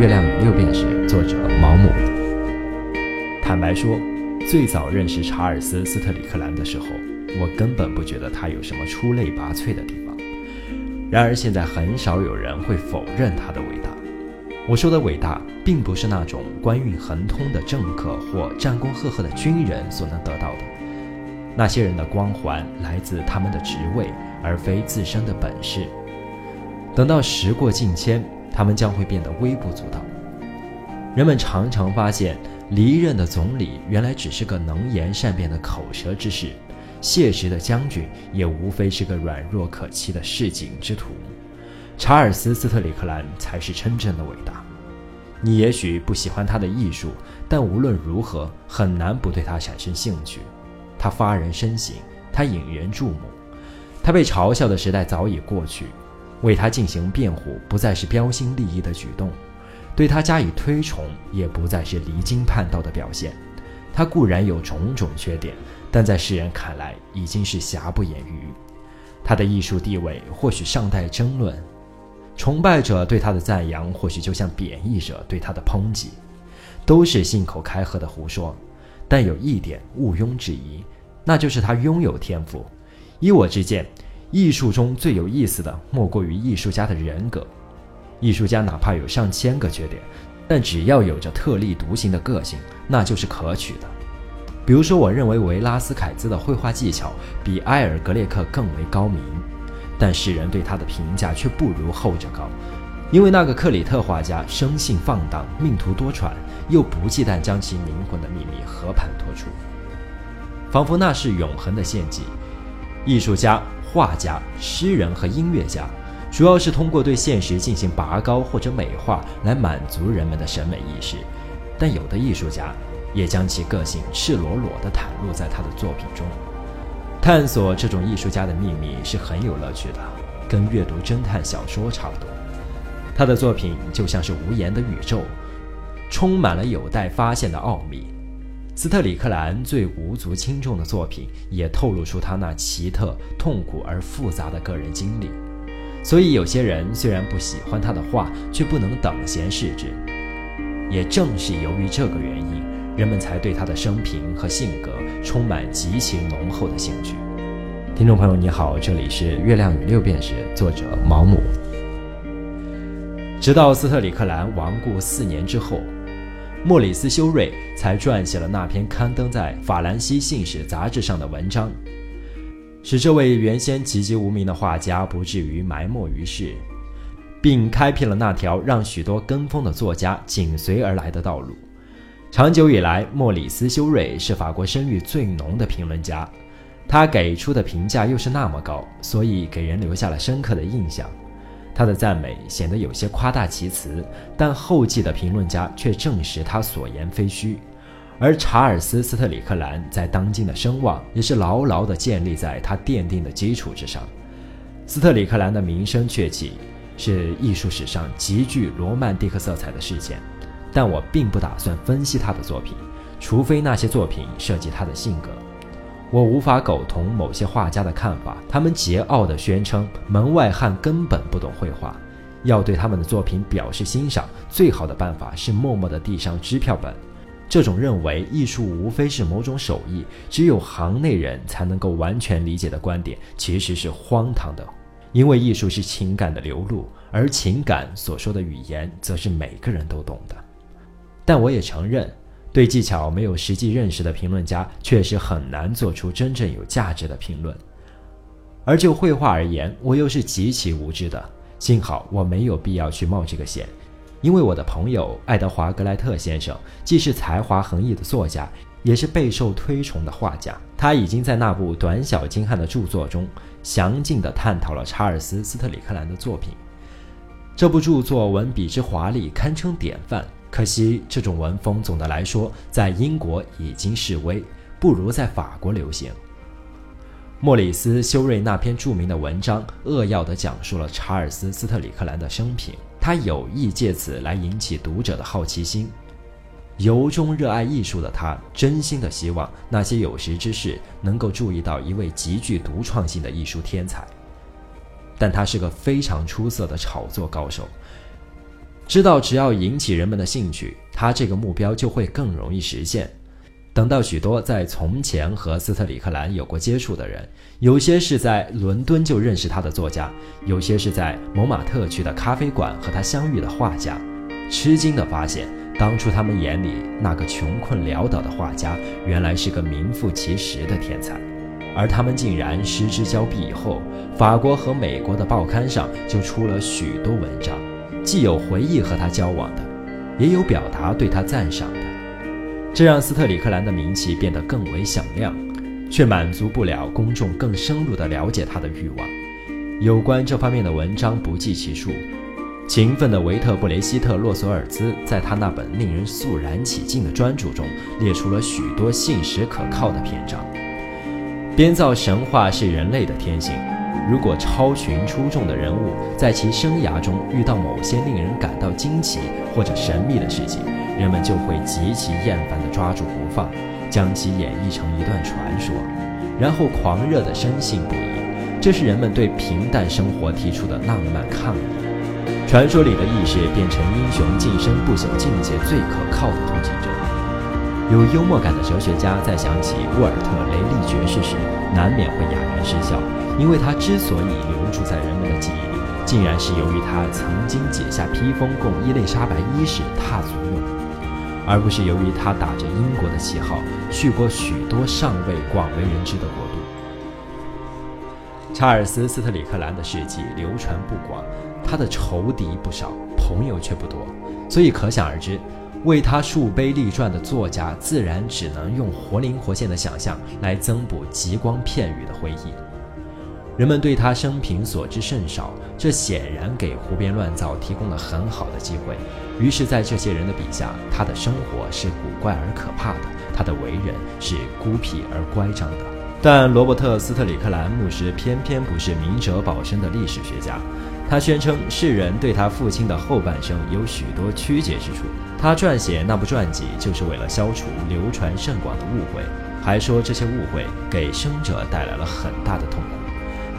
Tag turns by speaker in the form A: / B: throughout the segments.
A: 月亮与六便士，作者毛姆。坦白说，最早认识查尔斯·斯特里克兰的时候，我根本不觉得他有什么出类拔萃的地方。然而现在很少有人会否认他的伟大。我说的伟大，并不是那种官运亨通的政客或战功赫赫的军人所能得到的。那些人的光环来自他们的职位，而非自身的本事。等到时过境迁，他们将会变得微不足道。人们常常发现，离任的总理原来只是个能言善辩的口舌之士，谢职的将军也无非是个软弱可欺的市井之徒。查尔斯·斯特里克兰才是真正的伟大。你也许不喜欢他的艺术，但无论如何，很难不对他产生兴趣。他发人深省，他引人注目，他被嘲笑的时代早已过去。为他进行辩护，不再是标新立异的举动；对他加以推崇，也不再是离经叛道的表现。他固然有种种缺点，但在世人看来已经是瑕不掩瑜。他的艺术地位或许尚待争论，崇拜者对他的赞扬，或许就像贬义者对他的抨击，都是信口开河的胡说。但有一点毋庸置疑，那就是他拥有天赋。依我之见。艺术中最有意思的，莫过于艺术家的人格。艺术家哪怕有上千个缺点，但只要有着特立独行的个性，那就是可取的。比如说，我认为维拉斯凯兹的绘画技巧比埃尔格列克更为高明，但世人对他的评价却不如后者高，因为那个克里特画家生性放荡，命途多舛，又不忌惮将其灵魂的秘密和盘托出，仿佛那是永恒的献祭。艺术家。画家、诗人和音乐家，主要是通过对现实进行拔高或者美化来满足人们的审美意识，但有的艺术家也将其个性赤裸裸地袒露在他的作品中。探索这种艺术家的秘密是很有乐趣的，跟阅读侦探小说差不多。他的作品就像是无言的宇宙，充满了有待发现的奥秘。斯特里克兰最无足轻重的作品，也透露出他那奇特、痛苦而复杂的个人经历。所以，有些人虽然不喜欢他的画，却不能等闲视之。也正是由于这个原因，人们才对他的生平和性格充满极其浓厚的兴趣。听众朋友，你好，这里是《月亮与六便士》，作者毛姆。直到斯特里克兰亡故四年之后。莫里斯·修瑞才撰写了那篇刊登在《法兰西信使》杂志上的文章，使这位原先籍籍无名的画家不至于埋没于世，并开辟了那条让许多跟风的作家紧随而来的道路。长久以来，莫里斯·修瑞是法国声誉最浓的评论家，他给出的评价又是那么高，所以给人留下了深刻的印象。他的赞美显得有些夸大其词，但后继的评论家却证实他所言非虚。而查尔斯·斯特里克兰在当今的声望也是牢牢地建立在他奠定的基础之上。斯特里克兰的名声鹊起，是艺术史上极具罗曼蒂克色彩的事件，但我并不打算分析他的作品，除非那些作品涉及他的性格。我无法苟同某些画家的看法，他们桀骜地宣称门外汉根本不懂绘画。要对他们的作品表示欣赏，最好的办法是默默地递上支票本。这种认为艺术无非是某种手艺，只有行内人才能够完全理解的观点，其实是荒唐的。因为艺术是情感的流露，而情感所说的语言，则是每个人都懂的。但我也承认。对技巧没有实际认识的评论家，确实很难做出真正有价值的评论。而就绘画而言，我又是极其无知的。幸好我没有必要去冒这个险，因为我的朋友爱德华·格莱特先生既是才华横溢的作家，也是备受推崇的画家。他已经在那部短小精悍的著作中，详尽地探讨了查尔斯·斯特里克兰的作品。这部著作文笔之华丽，堪称典范。可惜，这种文风总的来说在英国已经式微，不如在法国流行。莫里斯·修瑞那篇著名的文章扼要地讲述了查尔斯·斯特里克兰的生平，他有意借此来引起读者的好奇心。由衷热爱艺术的他，真心的希望那些有识之士能够注意到一位极具独创性的艺术天才。但他是个非常出色的炒作高手。知道只要引起人们的兴趣，他这个目标就会更容易实现。等到许多在从前和斯特里克兰有过接触的人，有些是在伦敦就认识他的作家，有些是在蒙马特区的咖啡馆和他相遇的画家，吃惊地发现，当初他们眼里那个穷困潦倒的画家，原来是个名副其实的天才，而他们竟然失之交臂以后，法国和美国的报刊上就出了许多文章，既有回忆和他交往的，也有表达对他赞赏的。这让斯特里克兰的名气变得更为响亮，却满足不了公众更深入的了解他的欲望。有关这方面的文章不计其数。勤奋的维特布雷希特·洛索尔兹在他那本令人肃然起敬的专著中列出了许多信实可靠的篇章。编造神话是人类的天性。如果超群出众的人物在其生涯中遇到某些令人感到惊奇或者神秘的事情，人们就会极其厌烦地抓住不放，将其演绎成一段传说，然后狂热地深信不疑。这是人们对平淡生活提出的浪漫抗议。传说里的意识变成英雄晋升不朽境界最可靠的通行证。有幽默感的哲学家在想起沃尔特·雷利爵士时，难免会哑然失笑，因为他之所以留住在人们的记忆里，竟然是由于他曾经解下披风供伊丽莎白一世踏足用。而不是由于他打着英国的旗号去过许多尚未广为人知的国度。查尔斯·斯特里克兰的事迹流传不广，他的仇敌不少，朋友却不多，所以可想而知，为他树碑立传的作家自然只能用活灵活现的想象来增补极光片语的回忆。人们对他生平所知甚少，这显然给胡编乱造提供了很好的机会。于是，在这些人的笔下，他的生活是古怪而可怕的，他的为人是孤僻而乖张的。但罗伯特·斯特里克兰牧师偏偏不是明哲保身的历史学家，他宣称世人对他父亲的后半生有许多曲解之处，他撰写那部传记就是为了消除流传甚广的误会，还说这些误会给生者带来了很大的痛苦。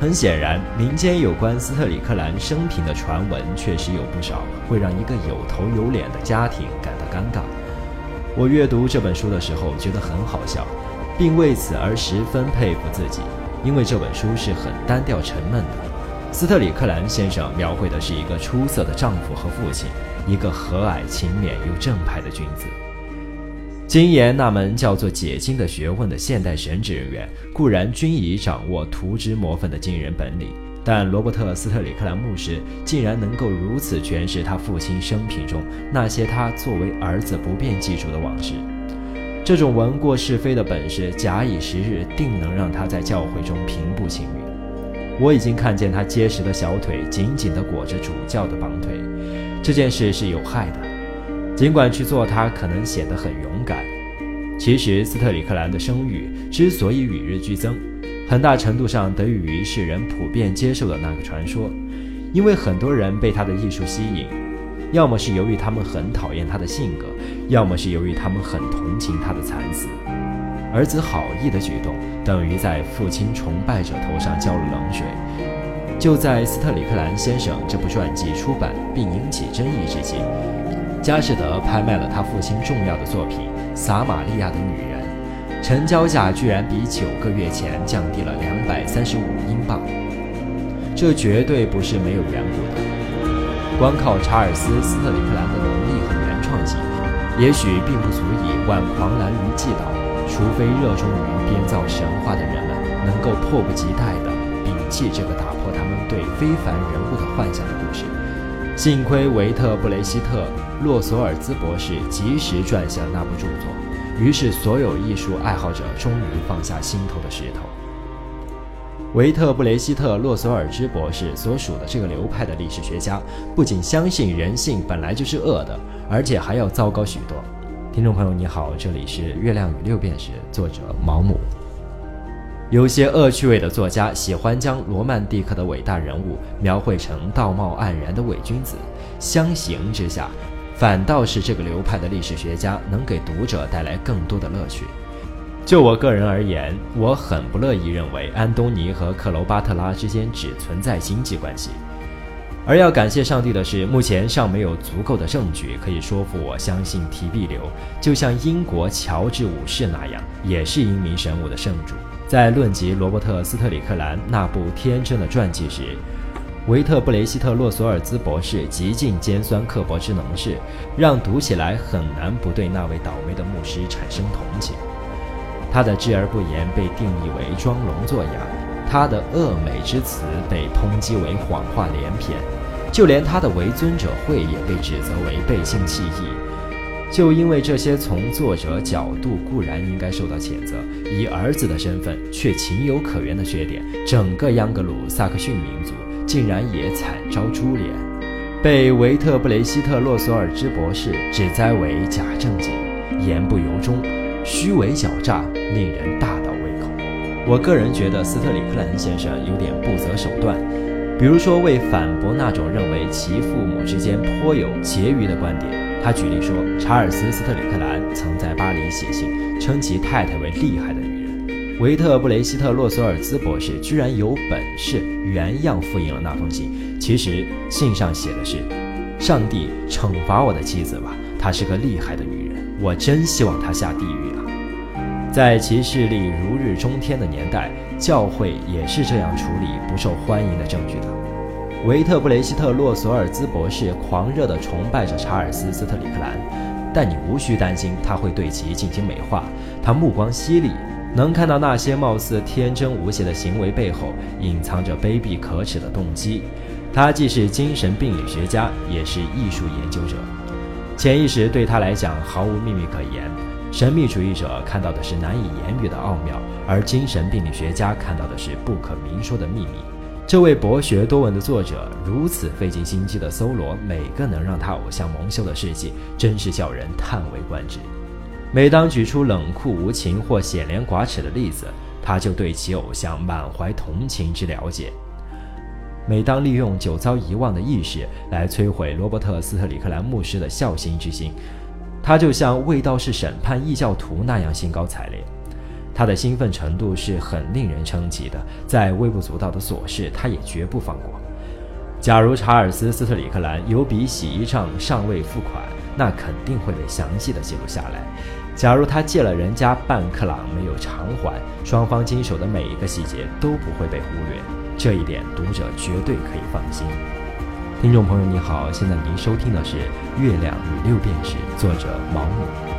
A: 很显然，民间有关斯特里克兰生平的传闻确实有不少，会让一个有头有脸的家庭感到尴尬。我阅读这本书的时候觉得很好笑，并为此而十分佩服自己，因为这本书是很单调沉闷的。斯特里克兰先生描绘的是一个出色的丈夫和父亲，一个和蔼勤勉又正派的君子。精研那门叫做解经的学问的现代神职人员，固然均已掌握涂脂抹粉的惊人本领，但罗伯特·斯特里克兰牧师竟然能够如此诠释他父亲生平中那些他作为儿子不便记住的往事。这种闻过是非的本事，假以时日，定能让他在教会中平步青云。我已经看见他结实的小腿紧紧地裹着主教的绑腿，这件事是有害的。尽管去做，他可能显得很勇敢。其实，斯特里克兰的声誉之所以与日俱增，很大程度上得益于世人普遍接受的那个传说。因为很多人被他的艺术吸引，要么是由于他们很讨厌他的性格，要么是由于他们很同情他的惨死。儿子好意的举动，等于在父亲崇拜者头上浇了冷水。就在斯特里克兰先生这部传记出版并引起争议之际。佳士得拍卖了他父亲重要的作品《撒玛利亚的女人》，成交价居然比九个月前降低了两百三十五英镑。这绝对不是没有缘故的。光靠查尔斯·斯特里克兰的能力和原创性，也许并不足以挽狂澜于既倒。除非热衷于编造神话的人们能够迫不及待地摒弃这个打破他们对非凡人物的幻想的故事。幸亏维特布雷希特·洛索尔兹博士及时撰写了那部著作，于是所有艺术爱好者终于放下心头的石头。维特布雷希特·洛索尔兹博士所属的这个流派的历史学家，不仅相信人性本来就是恶的，而且还要糟糕许多。听众朋友，你好，这里是《月亮与六便士》，作者毛姆。有些恶趣味的作家喜欢将罗曼蒂克的伟大人物描绘成道貌岸然的伪君子，相形之下，反倒是这个流派的历史学家能给读者带来更多的乐趣。就我个人而言，我很不乐意认为安东尼和克罗巴特拉之间只存在经济关系，而要感谢上帝的是，目前尚没有足够的证据可以说服我相信提庇留就像英国乔治五世那样，也是英明神武的圣主。在论及罗伯特·斯特里克兰那部天真的传记时，维特布雷希特·洛索尔兹博士极尽尖酸刻薄之能事，让读起来很难不对那位倒霉的牧师产生同情。他的知而不言被定义为装聋作哑，他的恶美之词被抨击为谎话连篇，就连他的为尊者会也被指责为背信弃义。就因为这些，从作者角度固然应该受到谴责，以儿子的身份却情有可原的缺点，整个央格鲁萨克逊民族。竟然也惨遭株连，被维特布雷希特·洛索尔兹博士指摘为假正经、言不由衷、虚伪狡诈，令人大倒胃口。我个人觉得斯特里克兰先生有点不择手段，比如说为反驳那种认为其父母之间颇有结余的观点，他举例说，查尔斯·斯特里克兰曾在巴黎写信称其太太为厉害的女人。维特布雷希特·洛索尔兹博士居然有本事原样复印了那封信。其实信上写的是：“上帝惩罚我的妻子吧，她是个厉害的女人，我真希望她下地狱啊！”在其势力如日中天的年代，教会也是这样处理不受欢迎的证据的。维特布雷希特·洛索尔兹博士狂热地崇拜着查尔斯·斯特里克兰，但你无需担心他会对其进行美化，他目光犀利。能看到那些貌似天真无邪的行为背后隐藏着卑鄙可耻的动机。他既是精神病理学家，也是艺术研究者。潜意识对他来讲毫无秘密可言。神秘主义者看到的是难以言喻的奥妙，而精神病理学家看到的是不可明说的秘密。这位博学多闻的作者如此费尽心机地搜罗每个能让他偶像蒙羞的事迹，真是叫人叹为观止。每当举出冷酷无情或显廉寡耻的例子，他就对其偶像满怀同情之了解；每当利用久遭遗忘的意识来摧毁罗伯特·斯特里克兰牧师的孝心之心，他就像卫道士审判异教徒那样兴高采烈。他的兴奋程度是很令人称奇的，在微不足道的琐事，他也绝不放过。假如查尔斯·斯特里克兰有笔洗衣账尚未付款，那肯定会被详细的记录下来。假如他借了人家半克朗没有偿还，双方经手的每一个细节都不会被忽略，这一点读者绝对可以放心。听众朋友你好，现在您收听的是《月亮与六便士》，作者毛姆。